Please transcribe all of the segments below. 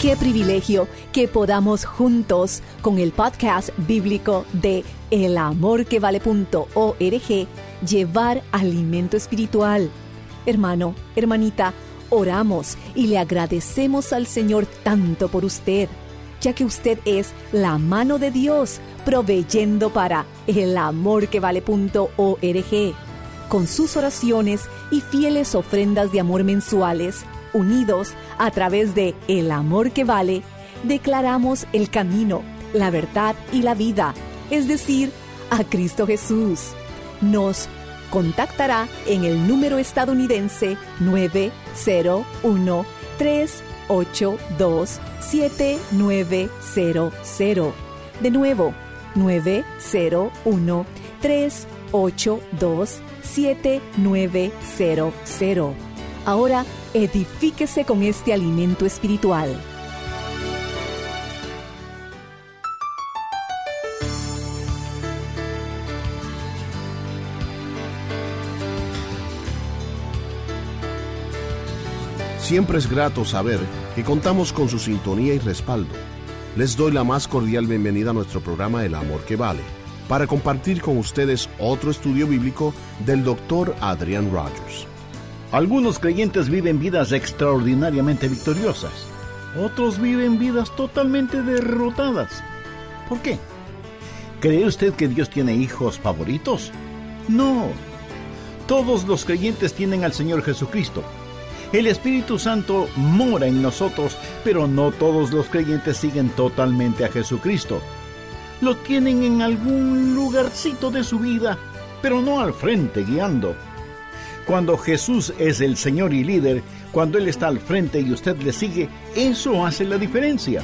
Qué privilegio que podamos juntos con el podcast bíblico de elamorquevale.org llevar alimento espiritual. Hermano, hermanita, oramos y le agradecemos al Señor tanto por usted, ya que usted es la mano de Dios proveyendo para elamorquevale.org. Con sus oraciones y fieles ofrendas de amor mensuales, unidos a través de El Amor que Vale, declaramos el camino, la verdad y la vida, es decir, a Cristo Jesús. Nos contactará en el número estadounidense 901 382 7900. De nuevo, 901 382 7900. Ahora edifíquese con este alimento espiritual. Siempre es grato saber que contamos con su sintonía y respaldo. Les doy la más cordial bienvenida a nuestro programa El Amor que Vale, para compartir con ustedes otro estudio bíblico del doctor Adrian Rogers. Algunos creyentes viven vidas extraordinariamente victoriosas. Otros viven vidas totalmente derrotadas. ¿Por qué? ¿Cree usted que Dios tiene hijos favoritos? No. Todos los creyentes tienen al Señor Jesucristo. El Espíritu Santo mora en nosotros, pero no todos los creyentes siguen totalmente a Jesucristo. Lo tienen en algún lugarcito de su vida, pero no al frente guiando. Cuando Jesús es el Señor y líder, cuando Él está al frente y usted le sigue, eso hace la diferencia.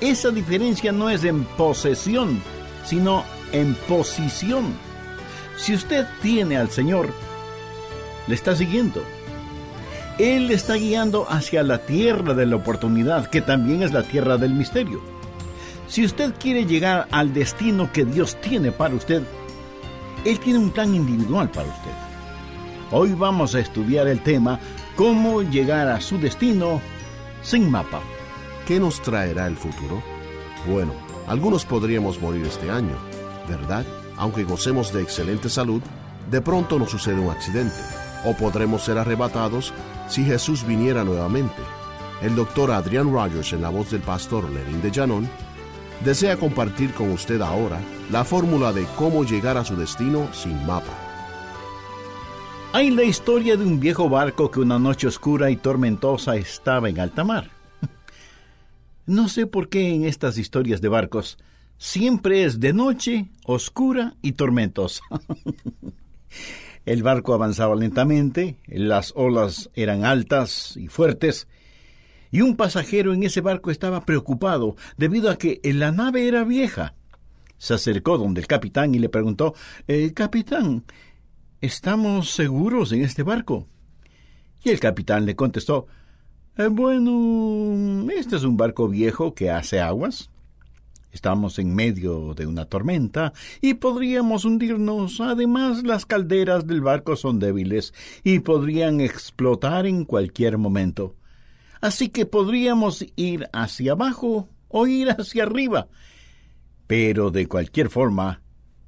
Esa diferencia no es en posesión, sino en posición. Si usted tiene al Señor, le está siguiendo. Él le está guiando hacia la tierra de la oportunidad, que también es la tierra del misterio. Si usted quiere llegar al destino que Dios tiene para usted, Él tiene un plan individual para usted. Hoy vamos a estudiar el tema cómo llegar a su destino sin mapa. ¿Qué nos traerá el futuro? Bueno, algunos podríamos morir este año, ¿verdad? Aunque gocemos de excelente salud, de pronto nos sucede un accidente, o podremos ser arrebatados si Jesús viniera nuevamente. El doctor Adrian Rogers, en la voz del pastor Lenin de Llanón, desea compartir con usted ahora la fórmula de cómo llegar a su destino sin mapa. Hay la historia de un viejo barco que una noche oscura y tormentosa estaba en alta mar. No sé por qué en estas historias de barcos siempre es de noche, oscura y tormentosa. El barco avanzaba lentamente, las olas eran altas y fuertes, y un pasajero en ese barco estaba preocupado debido a que la nave era vieja. Se acercó donde el capitán y le preguntó eh, Capitán, ¿Estamos seguros en este barco? Y el capitán le contestó eh, Bueno, este es un barco viejo que hace aguas. Estamos en medio de una tormenta y podríamos hundirnos. Además, las calderas del barco son débiles y podrían explotar en cualquier momento. Así que podríamos ir hacia abajo o ir hacia arriba. Pero de cualquier forma,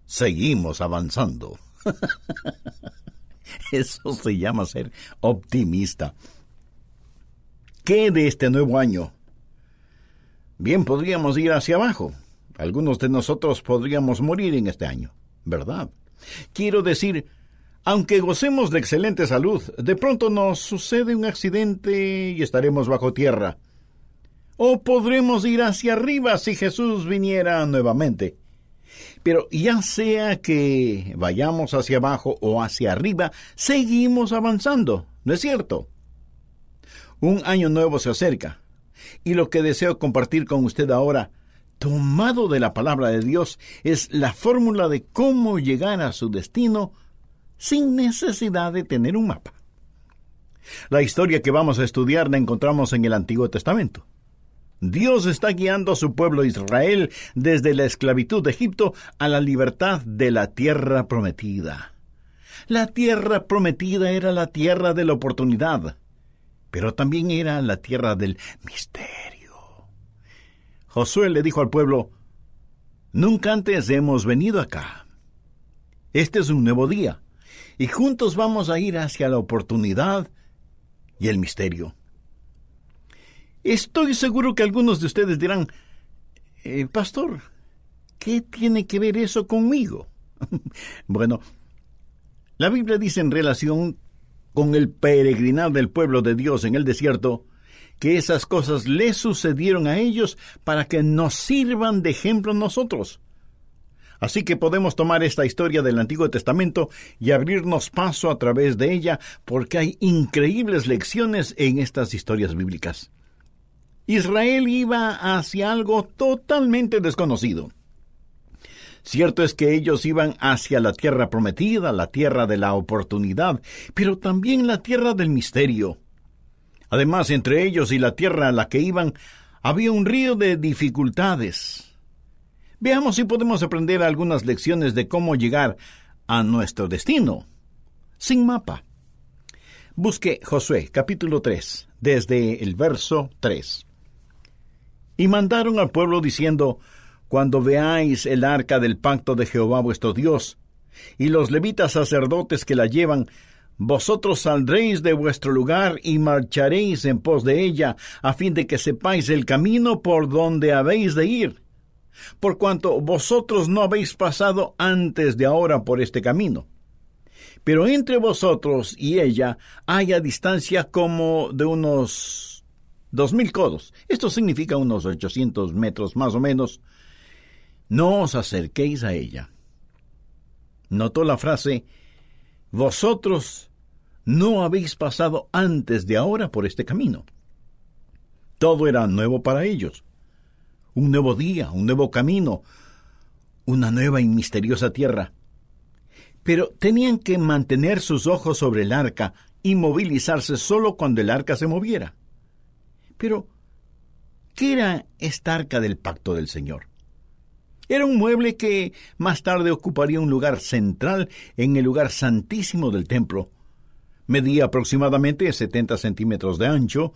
seguimos avanzando. Eso se llama ser optimista. ¿Qué de este nuevo año? Bien, podríamos ir hacia abajo. Algunos de nosotros podríamos morir en este año, ¿verdad? Quiero decir, aunque gocemos de excelente salud, de pronto nos sucede un accidente y estaremos bajo tierra. O podremos ir hacia arriba si Jesús viniera nuevamente. Pero ya sea que vayamos hacia abajo o hacia arriba, seguimos avanzando, ¿no es cierto? Un año nuevo se acerca, y lo que deseo compartir con usted ahora, tomado de la palabra de Dios, es la fórmula de cómo llegar a su destino sin necesidad de tener un mapa. La historia que vamos a estudiar la encontramos en el Antiguo Testamento. Dios está guiando a su pueblo Israel desde la esclavitud de Egipto a la libertad de la tierra prometida. La tierra prometida era la tierra de la oportunidad, pero también era la tierra del misterio. Josué le dijo al pueblo, Nunca antes hemos venido acá. Este es un nuevo día, y juntos vamos a ir hacia la oportunidad y el misterio. Estoy seguro que algunos de ustedes dirán, eh, Pastor, ¿qué tiene que ver eso conmigo? bueno, la Biblia dice en relación con el peregrinar del pueblo de Dios en el desierto, que esas cosas le sucedieron a ellos para que nos sirvan de ejemplo a nosotros. Así que podemos tomar esta historia del Antiguo Testamento y abrirnos paso a través de ella porque hay increíbles lecciones en estas historias bíblicas. Israel iba hacia algo totalmente desconocido. Cierto es que ellos iban hacia la tierra prometida, la tierra de la oportunidad, pero también la tierra del misterio. Además, entre ellos y la tierra a la que iban, había un río de dificultades. Veamos si podemos aprender algunas lecciones de cómo llegar a nuestro destino, sin mapa. Busque Josué capítulo 3, desde el verso 3. Y mandaron al pueblo diciendo, Cuando veáis el arca del pacto de Jehová vuestro Dios, y los levitas sacerdotes que la llevan, vosotros saldréis de vuestro lugar y marcharéis en pos de ella, a fin de que sepáis el camino por donde habéis de ir, por cuanto vosotros no habéis pasado antes de ahora por este camino. Pero entre vosotros y ella hay a distancia como de unos dos mil codos. Esto significa unos ochocientos metros más o menos. No os acerquéis a ella. Notó la frase, vosotros no habéis pasado antes de ahora por este camino. Todo era nuevo para ellos. Un nuevo día, un nuevo camino, una nueva y misteriosa tierra. Pero tenían que mantener sus ojos sobre el arca y movilizarse solo cuando el arca se moviera. Pero, ¿qué era esta arca del pacto del Señor? Era un mueble que más tarde ocuparía un lugar central en el lugar santísimo del templo. Medía aproximadamente 70 centímetros de ancho,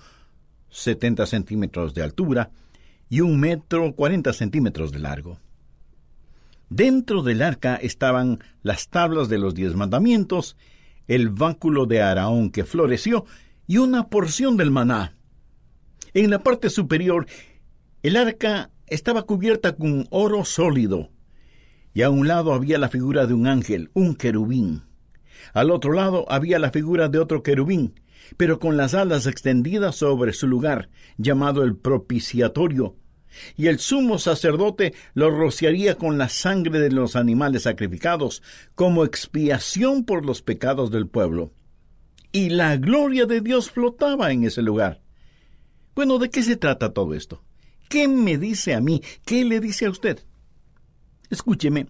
70 centímetros de altura y un metro 40 centímetros de largo. Dentro del arca estaban las tablas de los diez mandamientos, el báculo de Araón que floreció y una porción del maná. En la parte superior, el arca estaba cubierta con oro sólido, y a un lado había la figura de un ángel, un querubín. Al otro lado había la figura de otro querubín, pero con las alas extendidas sobre su lugar, llamado el propiciatorio, y el sumo sacerdote lo rociaría con la sangre de los animales sacrificados, como expiación por los pecados del pueblo. Y la gloria de Dios flotaba en ese lugar. Bueno, ¿de qué se trata todo esto? ¿Qué me dice a mí? ¿Qué le dice a usted? Escúcheme.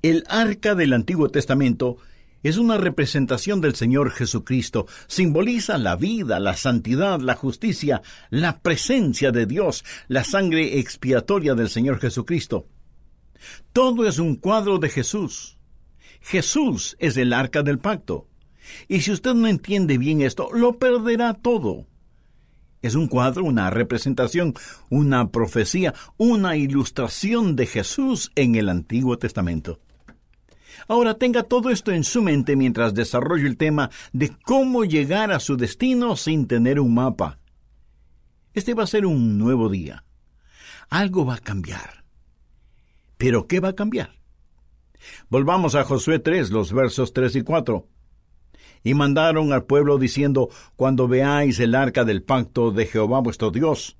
El arca del Antiguo Testamento es una representación del Señor Jesucristo. Simboliza la vida, la santidad, la justicia, la presencia de Dios, la sangre expiatoria del Señor Jesucristo. Todo es un cuadro de Jesús. Jesús es el arca del pacto. Y si usted no entiende bien esto, lo perderá todo. Es un cuadro, una representación, una profecía, una ilustración de Jesús en el Antiguo Testamento. Ahora tenga todo esto en su mente mientras desarrollo el tema de cómo llegar a su destino sin tener un mapa. Este va a ser un nuevo día. Algo va a cambiar. ¿Pero qué va a cambiar? Volvamos a Josué 3, los versos 3 y 4. Y mandaron al pueblo diciendo, Cuando veáis el arca del pacto de Jehová vuestro Dios,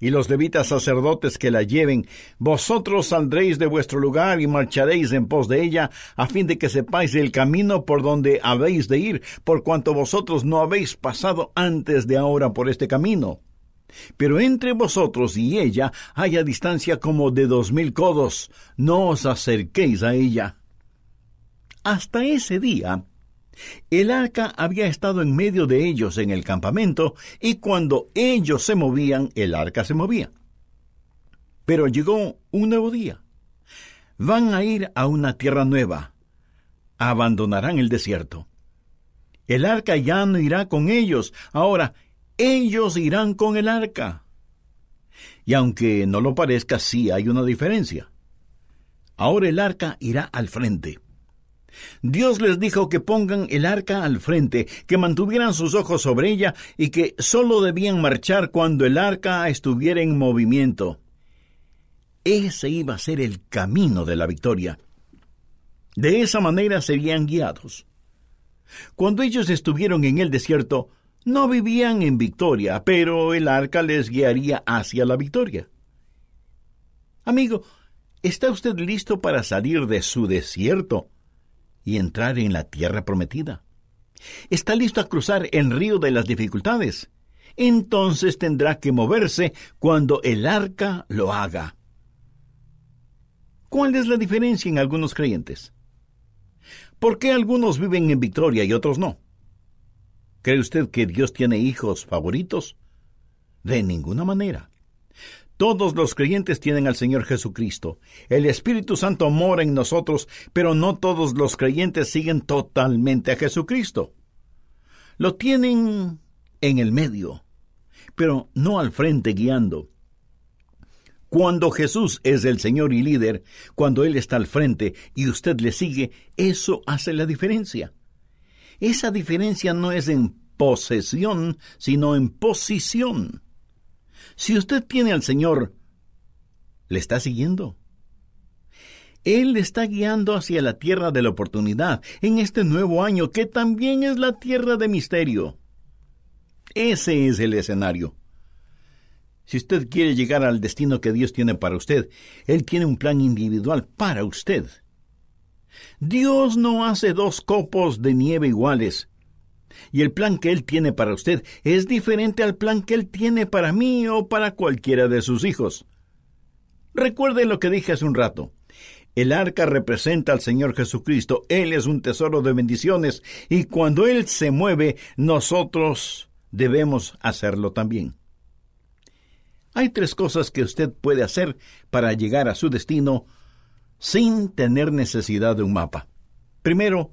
y los levitas sacerdotes que la lleven, vosotros saldréis de vuestro lugar y marcharéis en pos de ella, a fin de que sepáis el camino por donde habéis de ir, por cuanto vosotros no habéis pasado antes de ahora por este camino. Pero entre vosotros y ella haya distancia como de dos mil codos, no os acerquéis a ella. Hasta ese día, el arca había estado en medio de ellos en el campamento, y cuando ellos se movían, el arca se movía. Pero llegó un nuevo día. Van a ir a una tierra nueva. Abandonarán el desierto. El arca ya no irá con ellos. Ahora, ellos irán con el arca. Y aunque no lo parezca, sí hay una diferencia. Ahora el arca irá al frente. Dios les dijo que pongan el arca al frente, que mantuvieran sus ojos sobre ella y que sólo debían marchar cuando el arca estuviera en movimiento. Ese iba a ser el camino de la victoria. De esa manera serían guiados. Cuando ellos estuvieron en el desierto, no vivían en victoria, pero el arca les guiaría hacia la victoria. Amigo, ¿está usted listo para salir de su desierto y entrar en la tierra prometida. Está listo a cruzar el río de las dificultades. Entonces tendrá que moverse cuando el arca lo haga. ¿Cuál es la diferencia en algunos creyentes? ¿Por qué algunos viven en victoria y otros no? ¿Cree usted que Dios tiene hijos favoritos? De ninguna manera. Todos los creyentes tienen al Señor Jesucristo. El Espíritu Santo mora en nosotros, pero no todos los creyentes siguen totalmente a Jesucristo. Lo tienen en el medio, pero no al frente guiando. Cuando Jesús es el Señor y líder, cuando Él está al frente y usted le sigue, eso hace la diferencia. Esa diferencia no es en posesión, sino en posición. Si usted tiene al Señor, ¿le está siguiendo? Él le está guiando hacia la tierra de la oportunidad en este nuevo año que también es la tierra de misterio. Ese es el escenario. Si usted quiere llegar al destino que Dios tiene para usted, Él tiene un plan individual para usted. Dios no hace dos copos de nieve iguales. Y el plan que Él tiene para usted es diferente al plan que Él tiene para mí o para cualquiera de sus hijos. Recuerde lo que dije hace un rato. El arca representa al Señor Jesucristo. Él es un tesoro de bendiciones y cuando Él se mueve, nosotros debemos hacerlo también. Hay tres cosas que usted puede hacer para llegar a su destino sin tener necesidad de un mapa. Primero,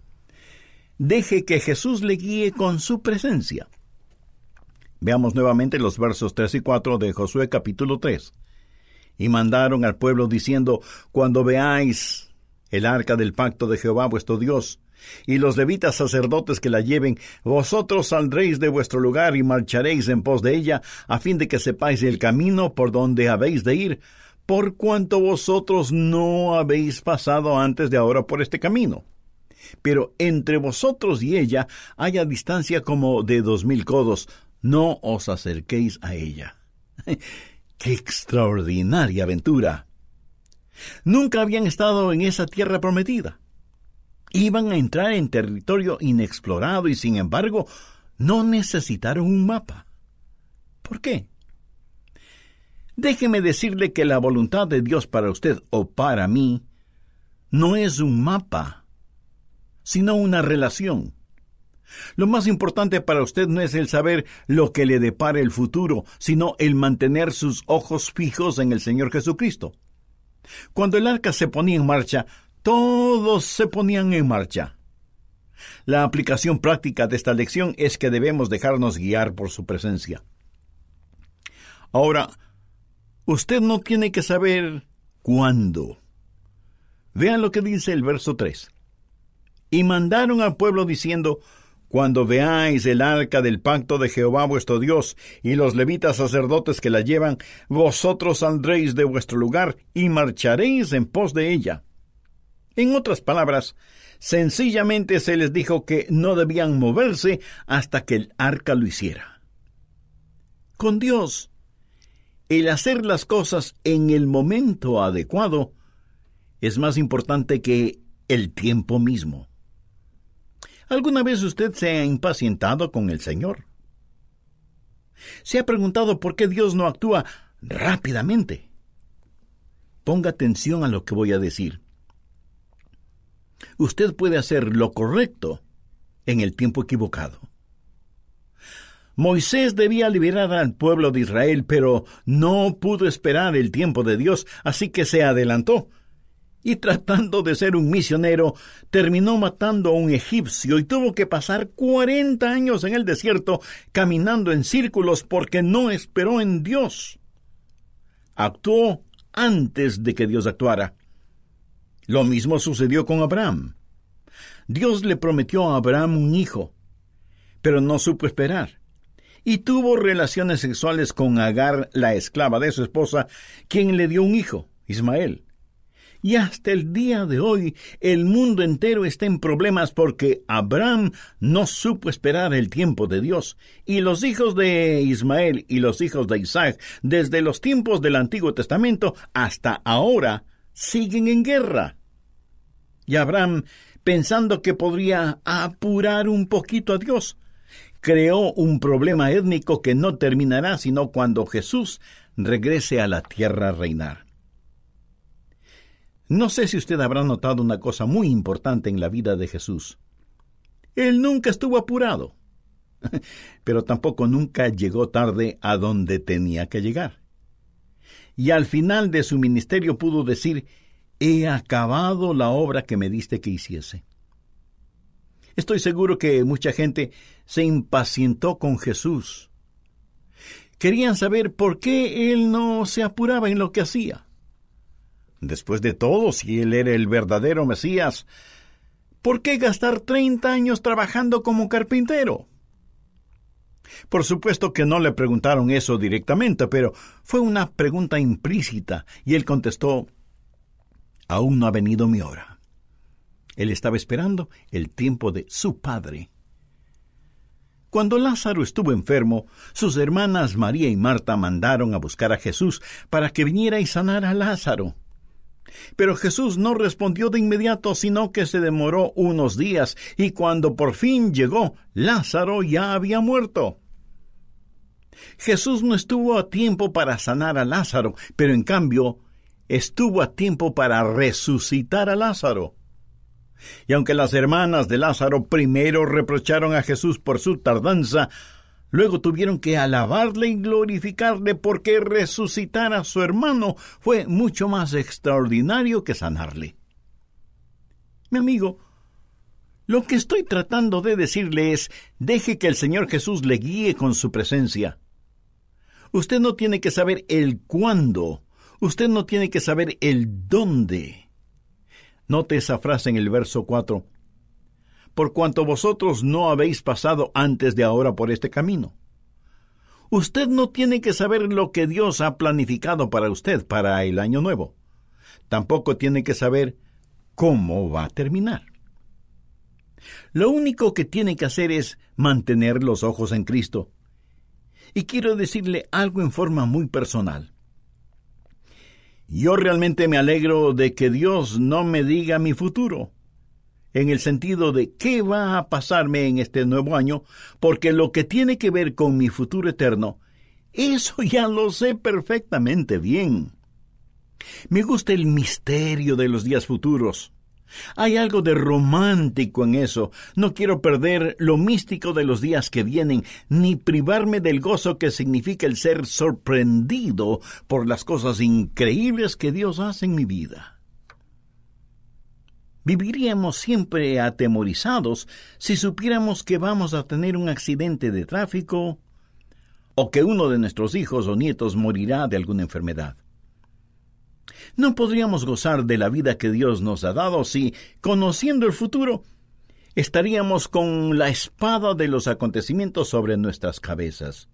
deje que Jesús le guíe con su presencia. Veamos nuevamente los versos 3 y 4 de Josué capítulo 3. Y mandaron al pueblo diciendo, Cuando veáis el arca del pacto de Jehová vuestro Dios, y los levitas sacerdotes que la lleven, vosotros saldréis de vuestro lugar y marcharéis en pos de ella, a fin de que sepáis el camino por donde habéis de ir, por cuanto vosotros no habéis pasado antes de ahora por este camino pero entre vosotros y ella haya distancia como de dos mil codos, no os acerquéis a ella. ¡Qué extraordinaria aventura! Nunca habían estado en esa tierra prometida. Iban a entrar en territorio inexplorado y sin embargo no necesitaron un mapa. ¿Por qué? Déjeme decirle que la voluntad de Dios para usted o para mí no es un mapa sino una relación. Lo más importante para usted no es el saber lo que le depara el futuro, sino el mantener sus ojos fijos en el Señor Jesucristo. Cuando el arca se ponía en marcha, todos se ponían en marcha. La aplicación práctica de esta lección es que debemos dejarnos guiar por su presencia. Ahora, usted no tiene que saber cuándo. Vean lo que dice el verso 3. Y mandaron al pueblo diciendo, Cuando veáis el arca del pacto de Jehová vuestro Dios y los levitas sacerdotes que la llevan, vosotros saldréis de vuestro lugar y marcharéis en pos de ella. En otras palabras, sencillamente se les dijo que no debían moverse hasta que el arca lo hiciera. Con Dios, el hacer las cosas en el momento adecuado es más importante que el tiempo mismo. ¿Alguna vez usted se ha impacientado con el Señor? ¿Se ha preguntado por qué Dios no actúa rápidamente? Ponga atención a lo que voy a decir. Usted puede hacer lo correcto en el tiempo equivocado. Moisés debía liberar al pueblo de Israel, pero no pudo esperar el tiempo de Dios, así que se adelantó y tratando de ser un misionero, terminó matando a un egipcio y tuvo que pasar cuarenta años en el desierto caminando en círculos porque no esperó en Dios. Actuó antes de que Dios actuara. Lo mismo sucedió con Abraham. Dios le prometió a Abraham un hijo, pero no supo esperar, y tuvo relaciones sexuales con Agar, la esclava de su esposa, quien le dio un hijo, Ismael. Y hasta el día de hoy el mundo entero está en problemas porque Abraham no supo esperar el tiempo de Dios. Y los hijos de Ismael y los hijos de Isaac, desde los tiempos del Antiguo Testamento hasta ahora, siguen en guerra. Y Abraham, pensando que podría apurar un poquito a Dios, creó un problema étnico que no terminará sino cuando Jesús regrese a la tierra a reinar. No sé si usted habrá notado una cosa muy importante en la vida de Jesús. Él nunca estuvo apurado, pero tampoco nunca llegó tarde a donde tenía que llegar. Y al final de su ministerio pudo decir, he acabado la obra que me diste que hiciese. Estoy seguro que mucha gente se impacientó con Jesús. Querían saber por qué él no se apuraba en lo que hacía. Después de todo, si él era el verdadero Mesías, ¿por qué gastar treinta años trabajando como carpintero? Por supuesto que no le preguntaron eso directamente, pero fue una pregunta implícita, y él contestó Aún no ha venido mi hora. Él estaba esperando el tiempo de su padre. Cuando Lázaro estuvo enfermo, sus hermanas María y Marta mandaron a buscar a Jesús para que viniera y sanara a Lázaro. Pero Jesús no respondió de inmediato, sino que se demoró unos días, y cuando por fin llegó, Lázaro ya había muerto. Jesús no estuvo a tiempo para sanar a Lázaro, pero en cambio estuvo a tiempo para resucitar a Lázaro. Y aunque las hermanas de Lázaro primero reprocharon a Jesús por su tardanza, Luego tuvieron que alabarle y glorificarle porque resucitar a su hermano fue mucho más extraordinario que sanarle. Mi amigo, lo que estoy tratando de decirle es, deje que el Señor Jesús le guíe con su presencia. Usted no tiene que saber el cuándo, usted no tiene que saber el dónde. Note esa frase en el verso 4 por cuanto vosotros no habéis pasado antes de ahora por este camino. Usted no tiene que saber lo que Dios ha planificado para usted para el año nuevo. Tampoco tiene que saber cómo va a terminar. Lo único que tiene que hacer es mantener los ojos en Cristo. Y quiero decirle algo en forma muy personal. Yo realmente me alegro de que Dios no me diga mi futuro en el sentido de qué va a pasarme en este nuevo año, porque lo que tiene que ver con mi futuro eterno, eso ya lo sé perfectamente bien. Me gusta el misterio de los días futuros. Hay algo de romántico en eso. No quiero perder lo místico de los días que vienen, ni privarme del gozo que significa el ser sorprendido por las cosas increíbles que Dios hace en mi vida. Viviríamos siempre atemorizados si supiéramos que vamos a tener un accidente de tráfico o que uno de nuestros hijos o nietos morirá de alguna enfermedad. No podríamos gozar de la vida que Dios nos ha dado si, conociendo el futuro, estaríamos con la espada de los acontecimientos sobre nuestras cabezas.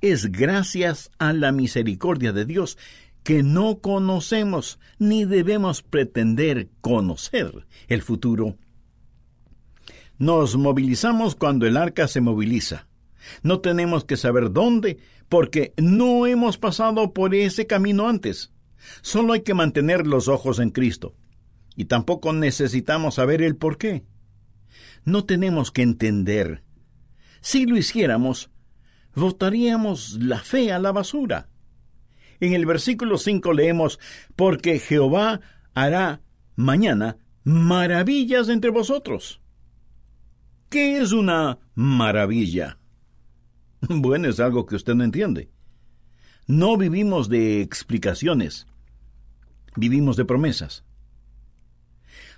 Es gracias a la misericordia de Dios que no conocemos ni debemos pretender conocer el futuro. Nos movilizamos cuando el arca se moviliza. No tenemos que saber dónde, porque no hemos pasado por ese camino antes. Solo hay que mantener los ojos en Cristo. Y tampoco necesitamos saber el por qué. No tenemos que entender. Si lo hiciéramos, votaríamos la fe a la basura. En el versículo 5 leemos, porque Jehová hará mañana maravillas entre vosotros. ¿Qué es una maravilla? Bueno, es algo que usted no entiende. No vivimos de explicaciones, vivimos de promesas.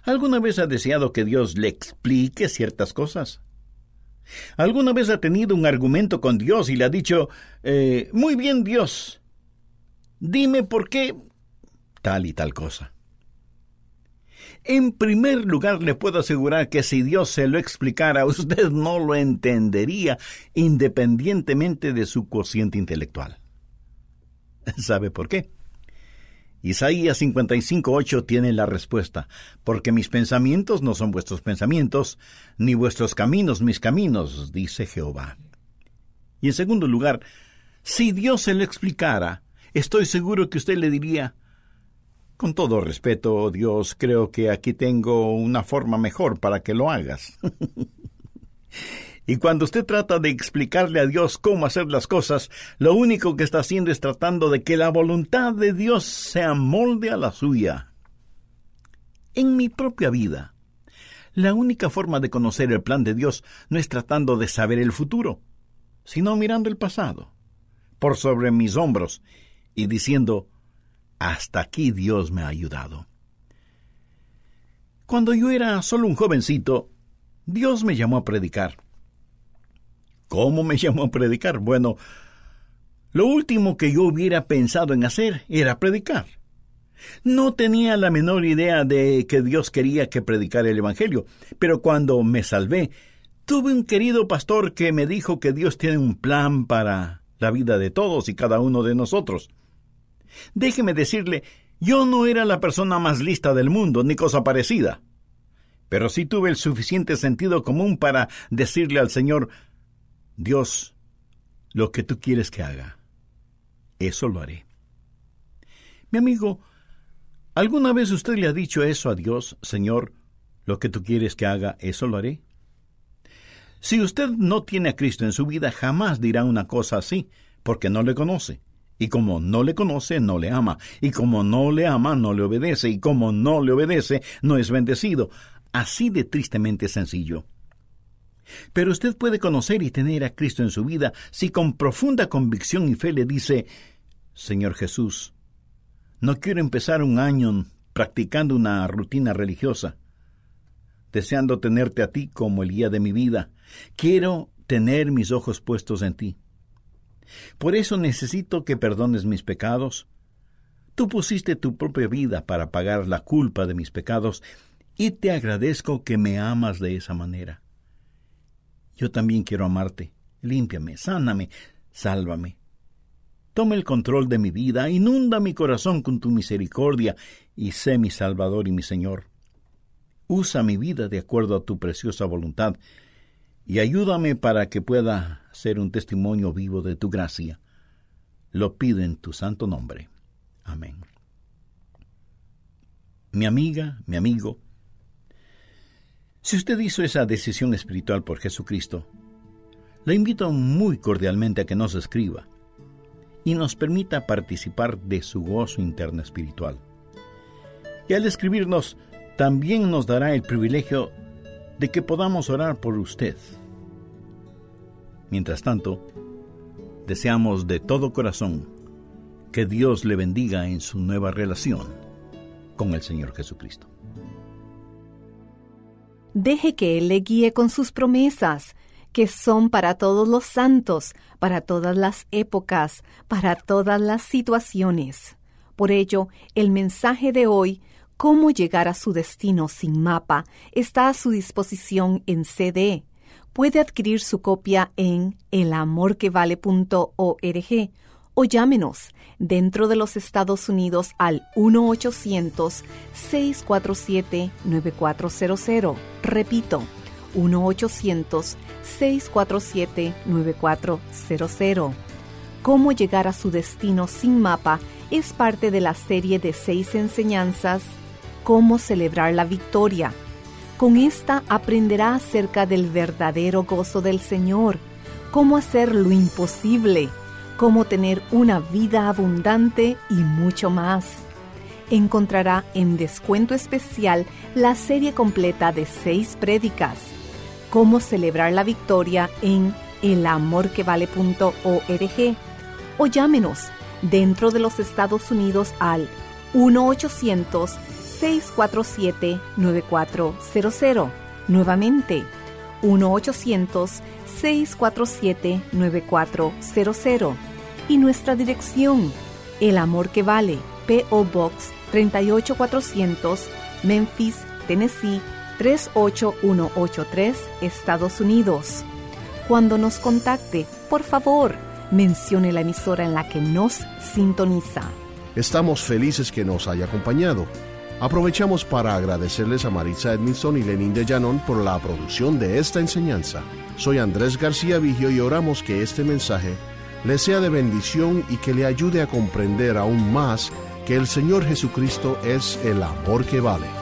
¿Alguna vez ha deseado que Dios le explique ciertas cosas? ¿Alguna vez ha tenido un argumento con Dios y le ha dicho, eh, muy bien Dios, dime por qué tal y tal cosa? En primer lugar, le puedo asegurar que si Dios se lo explicara, usted no lo entendería independientemente de su cociente intelectual. ¿Sabe por qué? Isaías 55.8 tiene la respuesta, porque mis pensamientos no son vuestros pensamientos, ni vuestros caminos mis caminos, dice Jehová. Y en segundo lugar, si Dios se lo explicara, estoy seguro que usted le diría, con todo respeto, Dios, creo que aquí tengo una forma mejor para que lo hagas. Y cuando usted trata de explicarle a Dios cómo hacer las cosas, lo único que está haciendo es tratando de que la voluntad de Dios se amolde a la suya. En mi propia vida, la única forma de conocer el plan de Dios no es tratando de saber el futuro, sino mirando el pasado, por sobre mis hombros, y diciendo, hasta aquí Dios me ha ayudado. Cuando yo era solo un jovencito, Dios me llamó a predicar. ¿Cómo me llamó a predicar? Bueno, lo último que yo hubiera pensado en hacer era predicar. No tenía la menor idea de que Dios quería que predicara el Evangelio, pero cuando me salvé, tuve un querido pastor que me dijo que Dios tiene un plan para la vida de todos y cada uno de nosotros. Déjeme decirle, yo no era la persona más lista del mundo, ni cosa parecida. Pero sí tuve el suficiente sentido común para decirle al Señor, Dios, lo que tú quieres que haga, eso lo haré. Mi amigo, ¿alguna vez usted le ha dicho eso a Dios, Señor, lo que tú quieres que haga, eso lo haré? Si usted no tiene a Cristo en su vida, jamás dirá una cosa así, porque no le conoce. Y como no le conoce, no le ama. Y como no le ama, no le obedece. Y como no le obedece, no es bendecido. Así de tristemente sencillo. Pero usted puede conocer y tener a Cristo en su vida si con profunda convicción y fe le dice, Señor Jesús, no quiero empezar un año practicando una rutina religiosa, deseando tenerte a ti como el guía de mi vida. Quiero tener mis ojos puestos en ti. Por eso necesito que perdones mis pecados. Tú pusiste tu propia vida para pagar la culpa de mis pecados y te agradezco que me amas de esa manera. Yo también quiero amarte. Límpiame, sáname, sálvame. Toma el control de mi vida, inunda mi corazón con tu misericordia y sé mi Salvador y mi Señor. Usa mi vida de acuerdo a tu preciosa voluntad y ayúdame para que pueda ser un testimonio vivo de tu gracia. Lo pido en tu santo nombre. Amén. Mi amiga, mi amigo, si usted hizo esa decisión espiritual por Jesucristo, le invito muy cordialmente a que nos escriba y nos permita participar de su gozo interno espiritual. Y al escribirnos, también nos dará el privilegio de que podamos orar por usted. Mientras tanto, deseamos de todo corazón que Dios le bendiga en su nueva relación con el Señor Jesucristo. Deje que Él le guíe con sus promesas, que son para todos los santos, para todas las épocas, para todas las situaciones. Por ello, el mensaje de hoy Cómo llegar a su destino sin mapa está a su disposición en CD. Puede adquirir su copia en elamorquevale.org o llámenos dentro de los Estados Unidos al 1-800-647-9400. Repito, 1-800-647-9400. Cómo llegar a su destino sin mapa es parte de la serie de seis enseñanzas Cómo celebrar la victoria. Con esta aprenderá acerca del verdadero gozo del Señor, cómo hacer lo imposible, cómo tener una vida abundante y mucho más. Encontrará en descuento especial la serie completa de seis prédicas cómo celebrar la victoria en elamorquevale.org o llámenos dentro de los Estados Unidos al 1-800-647-9400. Nuevamente, 1-800-647-9400. Y nuestra dirección, El Amor que Vale, P.O. Box 38400, Memphis, Tennessee 38183, Estados Unidos. Cuando nos contacte, por favor, mencione la emisora en la que nos sintoniza. Estamos felices que nos haya acompañado. Aprovechamos para agradecerles a Maritza Edmilson y Lenín de Llanón por la producción de esta enseñanza. Soy Andrés García Vigio y oramos que este mensaje le sea de bendición y que le ayude a comprender aún más que el Señor Jesucristo es el amor que vale.